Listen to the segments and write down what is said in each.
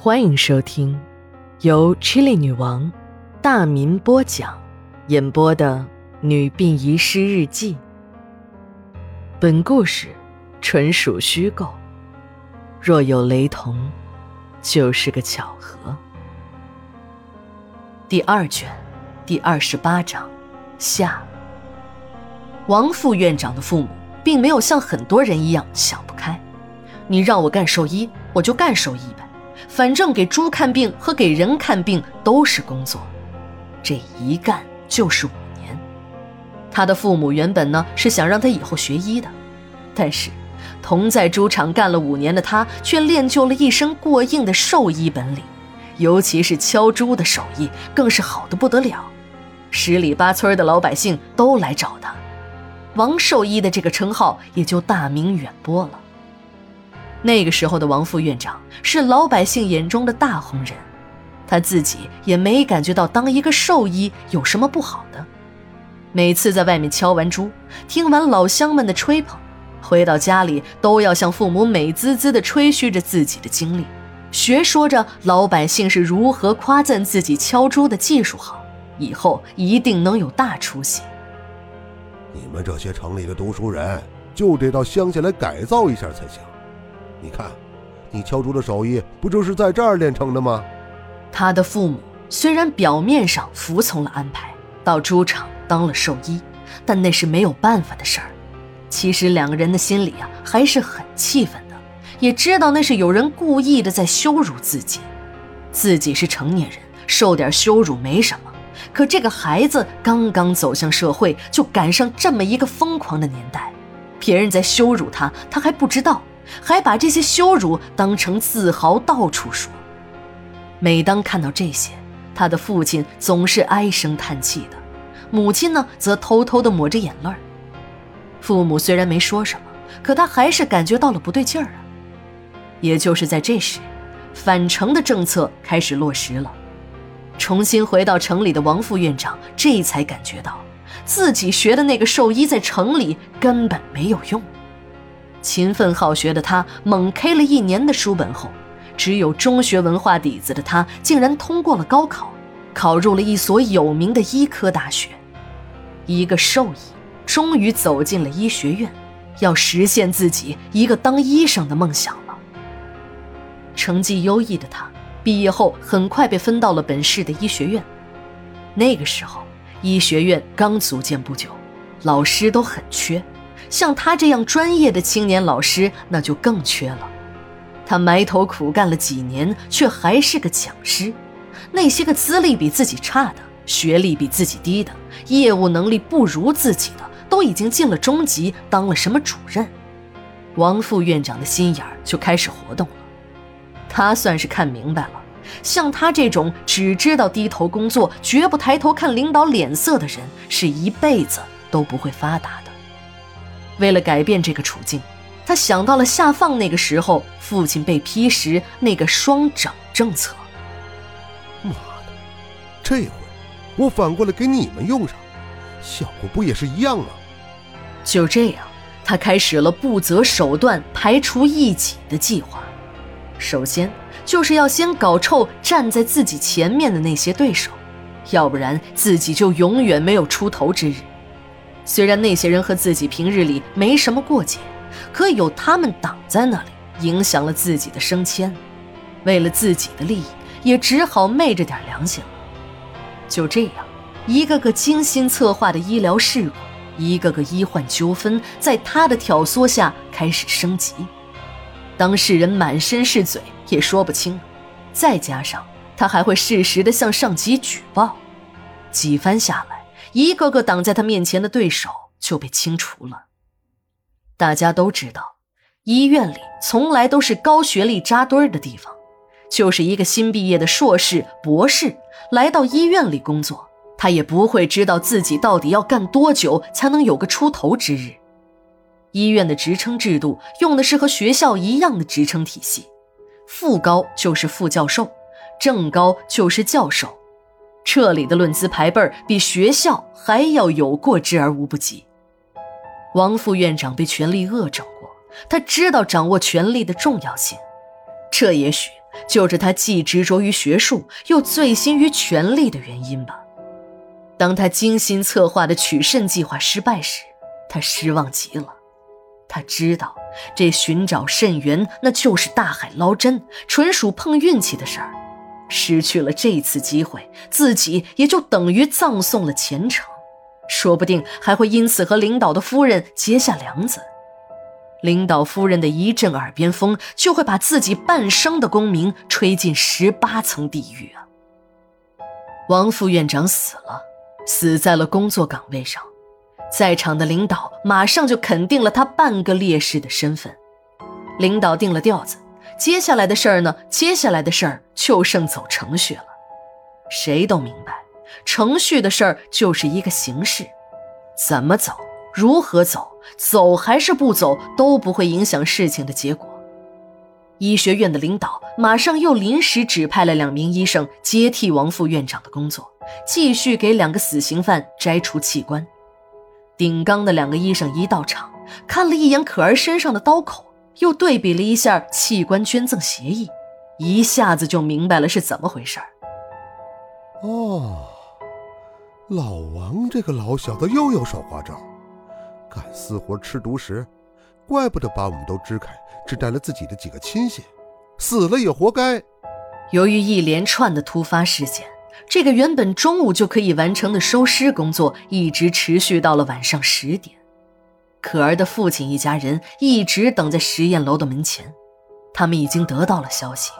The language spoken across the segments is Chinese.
欢迎收听由 Chili 女王大民播讲、演播的《女病遗失日记》。本故事纯属虚构，若有雷同，就是个巧合。第二卷，第二十八章下。王副院长的父母并没有像很多人一样想不开，你让我干兽医，我就干兽医呗，反正给猪看病和给人看病都是工作，这一干就是五年。他的父母原本呢是想让他以后学医的，但是同在猪场干了五年的他，却练就了一身过硬的兽医本领，尤其是敲猪的手艺更是好的不得了，十里八村的老百姓都来找他。王兽医的这个称号也就大名远播了。那个时候的王副院长是老百姓眼中的大红人，他自己也没感觉到当一个兽医有什么不好的。每次在外面敲完猪，听完老乡们的吹捧，回到家里都要向父母美滋滋地吹嘘着自己的经历，学说着老百姓是如何夸赞自己敲猪的技术好，以后一定能有大出息。你们这些城里的读书人，就得到乡下来改造一下才行。你看，你敲竹的手艺不就是在这儿练成的吗？他的父母虽然表面上服从了安排，到猪场当了兽医，但那是没有办法的事儿。其实两个人的心里啊，还是很气愤的，也知道那是有人故意的在羞辱自己。自己是成年人，受点羞辱没什么。可这个孩子刚刚走向社会，就赶上这么一个疯狂的年代，别人在羞辱他，他还不知道，还把这些羞辱当成自豪到处说。每当看到这些，他的父亲总是唉声叹气的，母亲呢则偷偷的抹着眼泪父母虽然没说什么，可他还是感觉到了不对劲儿啊。也就是在这时，返城的政策开始落实了。重新回到城里的王副院长，这才感觉到自己学的那个兽医在城里根本没有用。勤奋好学的他，猛 K 了一年的书本后，只有中学文化底子的他，竟然通过了高考，考入了一所有名的医科大学。一个兽医终于走进了医学院，要实现自己一个当医生的梦想了。成绩优异的他。毕业后，很快被分到了本市的医学院。那个时候，医学院刚组建不久，老师都很缺，像他这样专业的青年老师那就更缺了。他埋头苦干了几年，却还是个讲师。那些个资历比自己差的、学历比自己低的、业务能力不如自己的，都已经进了中级，当了什么主任。王副院长的心眼儿就开始活动了。他算是看明白了，像他这种只知道低头工作、绝不抬头看领导脸色的人，是一辈子都不会发达的。为了改变这个处境，他想到了下放那个时候父亲被批时那个双整政策。妈的，这回我反过来给你们用上，效果不也是一样吗？就这样，他开始了不择手段排除异己的计划。首先，就是要先搞臭站在自己前面的那些对手，要不然自己就永远没有出头之日。虽然那些人和自己平日里没什么过节，可有他们挡在那里，影响了自己的升迁。为了自己的利益，也只好昧着点良心了。就这样，一个个精心策划的医疗事故，一个个医患纠纷，在他的挑唆下开始升级。当事人满身是嘴，也说不清。再加上他还会适时的向上级举报，几番下来，一个个挡在他面前的对手就被清除了。大家都知道，医院里从来都是高学历扎堆儿的地方，就是一个新毕业的硕士、博士来到医院里工作，他也不会知道自己到底要干多久才能有个出头之日。医院的职称制度用的是和学校一样的职称体系，副高就是副教授，正高就是教授。这里的论资排辈比学校还要有过之而无不及。王副院长被权力恶整过，他知道掌握权力的重要性，这也许就是他既执着于学术，又醉心于权力的原因吧。当他精心策划的取肾计划失败时，他失望极了。他知道，这寻找肾源那就是大海捞针，纯属碰运气的事儿。失去了这次机会，自己也就等于葬送了前程，说不定还会因此和领导的夫人结下梁子。领导夫人的一阵耳边风，就会把自己半生的功名吹进十八层地狱啊！王副院长死了，死在了工作岗位上，在场的领导马上就肯定了他半个烈士的身份。领导定了调子，接下来的事儿呢？接下来的事儿就剩走程序了。谁都明白，程序的事儿就是一个形式，怎么走？如何走？走还是不走都不会影响事情的结果。医学院的领导马上又临时指派了两名医生接替王副院长的工作，继续给两个死刑犯摘除器官。顶缸的两个医生一到场，看了一眼可儿身上的刀口，又对比了一下器官捐赠协议，一下子就明白了是怎么回事哦，老王这个老小子又有耍花招。干私活吃独食，怪不得把我们都支开，只带了自己的几个亲信，死了也活该。由于一连串的突发事件，这个原本中午就可以完成的收尸工作，一直持续到了晚上十点。可儿的父亲一家人一直等在实验楼的门前，他们已经得到了消息，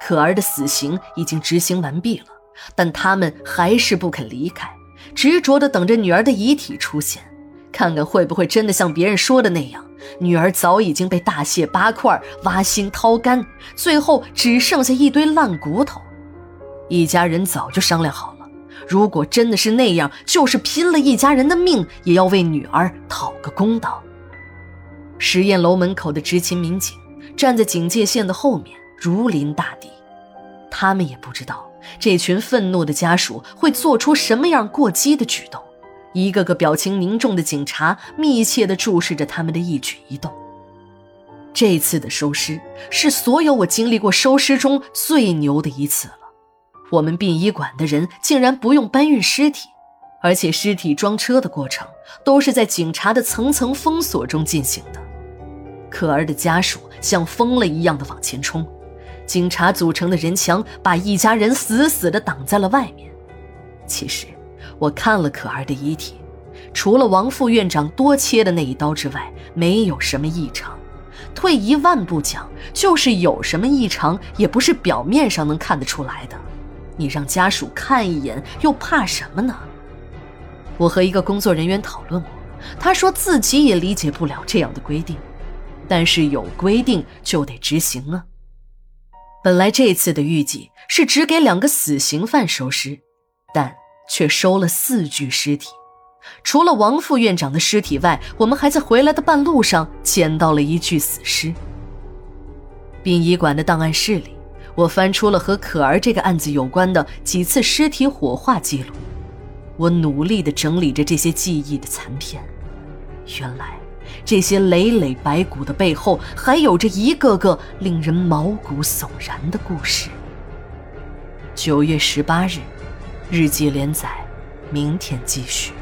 可儿的死刑已经执行完毕了，但他们还是不肯离开，执着地等着女儿的遗体出现。看看会不会真的像别人说的那样，女儿早已经被大卸八块、挖心掏肝，最后只剩下一堆烂骨头。一家人早就商量好了，如果真的是那样，就是拼了一家人的命，也要为女儿讨个公道。实验楼门口的执勤民警站在警戒线的后面，如临大敌。他们也不知道这群愤怒的家属会做出什么样过激的举动。一个个表情凝重的警察密切地注视着他们的一举一动。这次的收尸是所有我经历过收尸中最牛的一次了。我们殡仪馆的人竟然不用搬运尸体，而且尸体装车的过程都是在警察的层层封锁中进行的。可儿的家属像疯了一样的往前冲，警察组成的人墙把一家人死死的挡在了外面。其实。我看了可儿的遗体，除了王副院长多切的那一刀之外，没有什么异常。退一万步讲，就是有什么异常，也不是表面上能看得出来的。你让家属看一眼，又怕什么呢？我和一个工作人员讨论过，他说自己也理解不了这样的规定，但是有规定就得执行啊。本来这次的预计是只给两个死刑犯收尸，但。却收了四具尸体，除了王副院长的尸体外，我们还在回来的半路上捡到了一具死尸。殡仪馆的档案室里，我翻出了和可儿这个案子有关的几次尸体火化记录，我努力地整理着这些记忆的残片。原来，这些累累白骨的背后，还有着一个个令人毛骨悚然的故事。九月十八日。日记连载，明天继续。